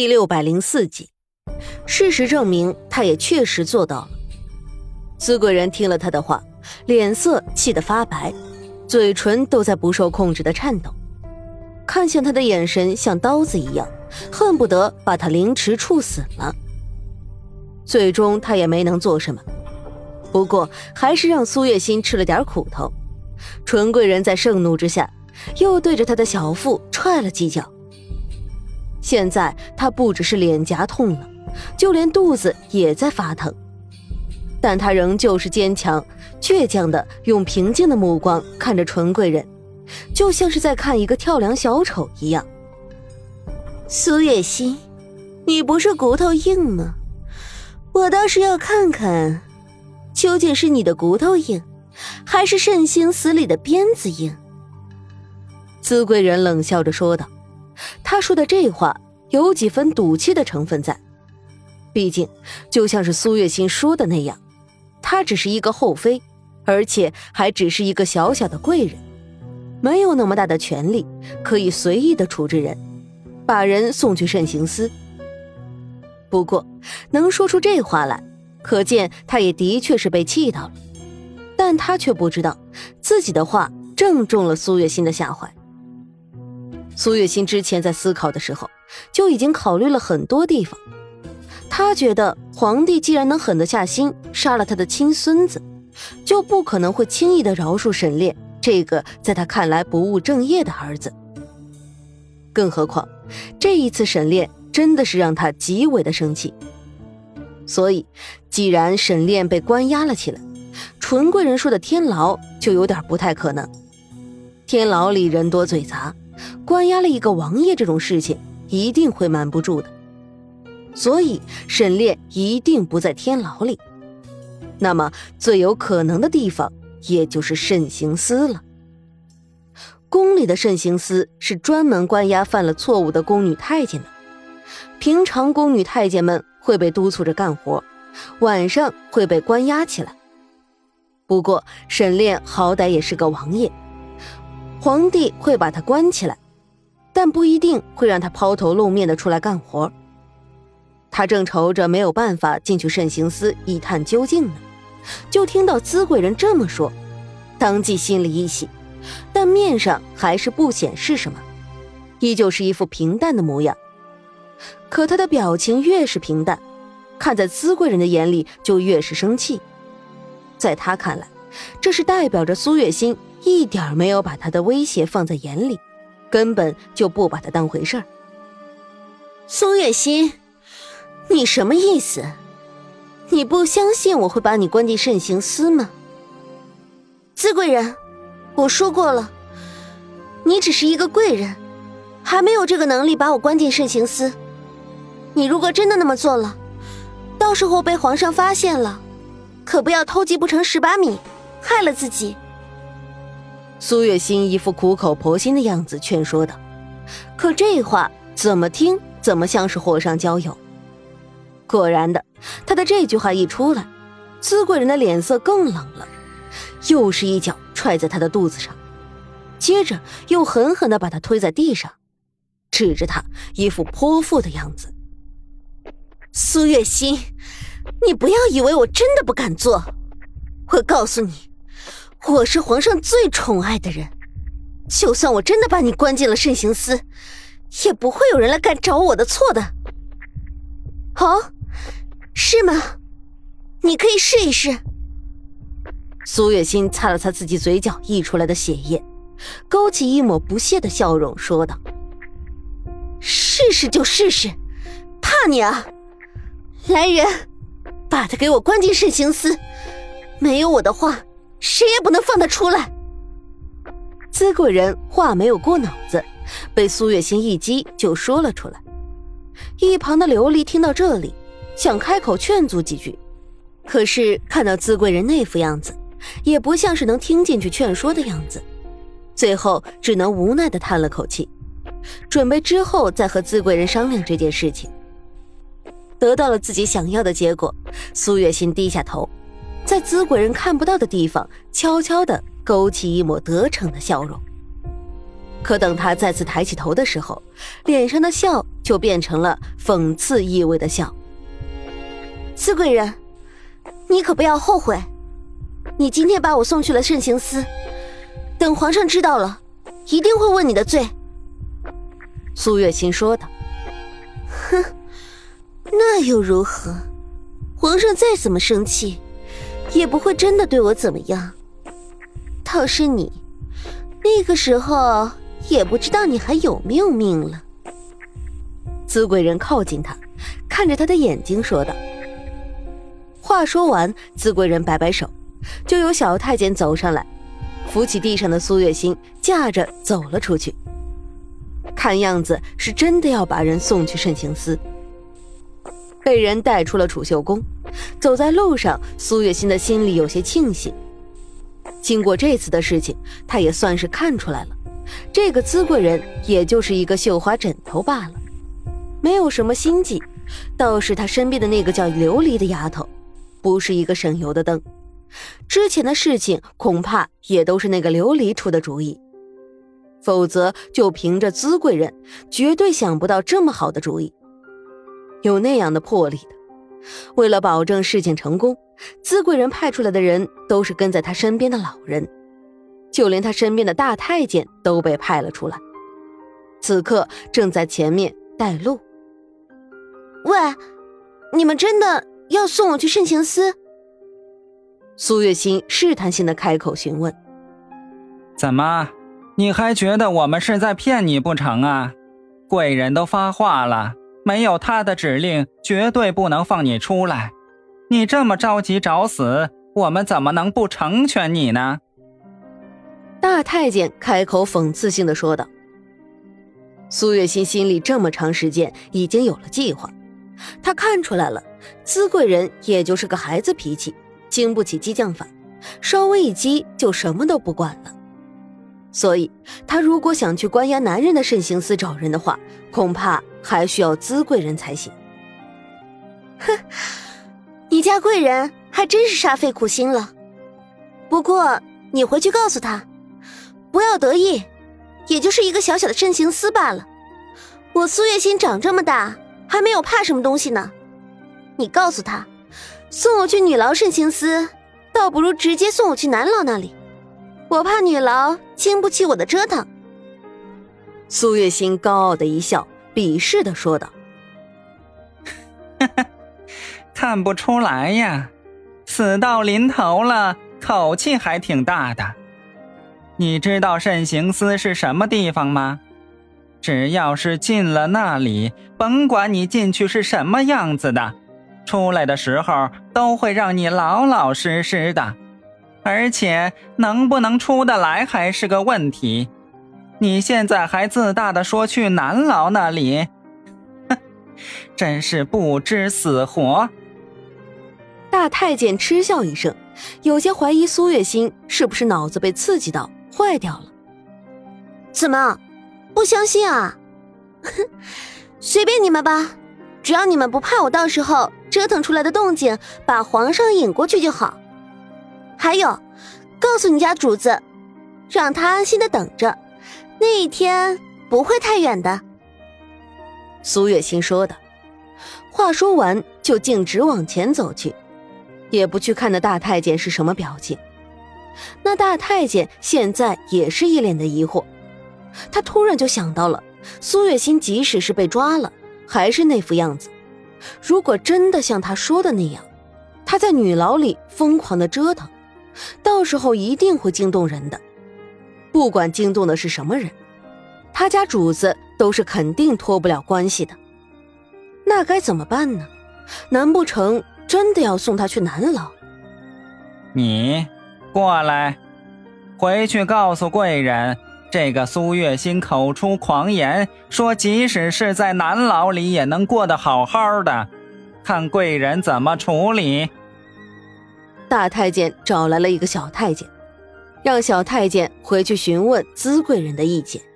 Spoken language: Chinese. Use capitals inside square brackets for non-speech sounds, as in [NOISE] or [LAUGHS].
第六百零四集，事实证明，他也确实做到了。资贵人听了他的话，脸色气得发白，嘴唇都在不受控制的颤抖，看向他的眼神像刀子一样，恨不得把他凌迟处死了。最终，他也没能做什么，不过还是让苏月心吃了点苦头。纯贵人在盛怒之下，又对着他的小腹踹了几脚。现在他不只是脸颊痛了，就连肚子也在发疼，但他仍旧是坚强、倔强的，用平静的目光看着纯贵人，就像是在看一个跳梁小丑一样。苏月心，你不是骨头硬吗？我倒是要看看，究竟是你的骨头硬，还是慎刑司里的鞭子硬？资贵人冷笑着说道。他说的这话有几分赌气的成分在，毕竟就像是苏月心说的那样，他只是一个后妃，而且还只是一个小小的贵人，没有那么大的权力可以随意的处置人，把人送去慎刑司。不过能说出这话来，可见他也的确是被气到了，但他却不知道自己的话正中了苏月心的下怀。苏月心之前在思考的时候，就已经考虑了很多地方。他觉得皇帝既然能狠得下心杀了他的亲孙子，就不可能会轻易的饶恕沈炼这个在他看来不务正业的儿子。更何况，这一次沈炼真的是让他极为的生气。所以，既然沈炼被关押了起来，纯贵人说的天牢就有点不太可能。天牢里人多嘴杂。关押了一个王爷这种事情一定会瞒不住的，所以沈炼一定不在天牢里。那么最有可能的地方也就是慎刑司了。宫里的慎刑司是专门关押犯了错误的宫女太监的。平常宫女太监们会被督促着干活，晚上会被关押起来。不过沈炼好歹也是个王爷。皇帝会把他关起来，但不一定会让他抛头露面的出来干活。他正愁着没有办法进去慎刑司一探究竟呢，就听到资贵人这么说，当即心里一喜，但面上还是不显示什么，依旧是一副平淡的模样。可他的表情越是平淡，看在资贵人的眼里就越是生气。在他看来，这是代表着苏月心。一点没有把他的威胁放在眼里，根本就不把他当回事儿。苏月心，你什么意思？你不相信我会把你关进慎刑司吗？资贵人，我说过了，你只是一个贵人，还没有这个能力把我关进慎刑司。你如果真的那么做了，到时候被皇上发现了，可不要偷鸡不成蚀把米，害了自己。苏月心一副苦口婆心的样子劝说道，可这话怎么听怎么像是火上浇油。果然的，他的这句话一出来，资贵人的脸色更冷了，又是一脚踹在他的肚子上，接着又狠狠的把他推在地上，指着他一副泼妇的样子。苏月心，你不要以为我真的不敢做，我告诉你。我是皇上最宠爱的人，就算我真的把你关进了慎刑司，也不会有人来干找我的错的。哦，是吗？你可以试一试。苏月心擦了擦自己嘴角溢出来的血液，勾起一抹不屑的笑容，说道：“试试就试试，怕你啊！来人，把他给我关进慎刑司。没有我的话。”谁也不能放他出来。资贵人话没有过脑子，被苏月心一激就说了出来。一旁的琉璃听到这里，想开口劝阻几句，可是看到资贵人那副样子，也不像是能听进去劝说的样子，最后只能无奈的叹了口气，准备之后再和资贵人商量这件事情。得到了自己想要的结果，苏月心低下头。在资贵人看不到的地方，悄悄地勾起一抹得逞的笑容。可等他再次抬起头的时候，脸上的笑就变成了讽刺意味的笑。资贵人，你可不要后悔，你今天把我送去了慎刑司，等皇上知道了，一定会问你的罪。苏月心说道。哼，那又如何？皇上再怎么生气，也不会真的对我怎么样。倒是你，那个时候也不知道你还有没有命了。资贵人靠近他，看着他的眼睛说道。话说完，资贵人摆摆手，就有小太监走上来，扶起地上的苏月心，架着走了出去。看样子是真的要把人送去慎刑司。被人带出了储秀宫，走在路上，苏月心的心里有些庆幸。经过这次的事情，他也算是看出来了，这个资贵人也就是一个绣花枕头罢了，没有什么心计。倒是他身边的那个叫琉璃的丫头，不是一个省油的灯。之前的事情恐怕也都是那个琉璃出的主意。否则，就凭着资贵人，绝对想不到这么好的主意。有那样的魄力的，为了保证事情成功，资贵人派出来的人都是跟在他身边的老人，就连他身边的大太监都被派了出来，此刻正在前面带路。喂，你们真的要送我去慎刑司？苏月心试探性的开口询问：“怎么？”你还觉得我们是在骗你不成啊？贵人都发话了，没有他的指令，绝对不能放你出来。你这么着急找死，我们怎么能不成全你呢？大太监开口讽刺性的说道。苏月心心里这么长时间已经有了计划，他看出来了，资贵人也就是个孩子脾气，经不起激将法，稍微一激就什么都不管了。所以，他如果想去关押男人的慎刑司找人的话，恐怕还需要资贵人才行。哼，你家贵人还真是煞费苦心了。不过，你回去告诉他，不要得意，也就是一个小小的慎刑司罢了。我苏月心长这么大，还没有怕什么东西呢。你告诉他，送我去女牢慎刑司，倒不如直接送我去男牢那里。我怕女牢经不起我的折腾。苏月心高傲的一笑，鄙视的说道：“ [LAUGHS] 看不出来呀，死到临头了，口气还挺大的。你知道慎刑司是什么地方吗？只要是进了那里，甭管你进去是什么样子的，出来的时候都会让你老老实实的。”而且能不能出得来还是个问题。你现在还自大的说去南牢那里，哼，[LAUGHS] 真是不知死活。大太监嗤笑一声，有些怀疑苏月心是不是脑子被刺激到坏掉了。怎么，不相信啊？哼，[LAUGHS] 随便你们吧，只要你们不怕我到时候折腾出来的动静把皇上引过去就好。还有，告诉你家主子，让他安心的等着，那一天不会太远的。苏月心说的，话说完就径直往前走去，也不去看那大太监是什么表情。那大太监现在也是一脸的疑惑，他突然就想到了，苏月心即使是被抓了，还是那副样子。如果真的像他说的那样，他在女牢里疯狂的折腾。到时候一定会惊动人的，不管惊动的是什么人，他家主子都是肯定脱不了关系的。那该怎么办呢？难不成真的要送他去南牢？你过来，回去告诉贵人，这个苏月心口出狂言，说即使是在南牢里也能过得好好的，看贵人怎么处理。大太监找来了一个小太监，让小太监回去询问资贵人的意见。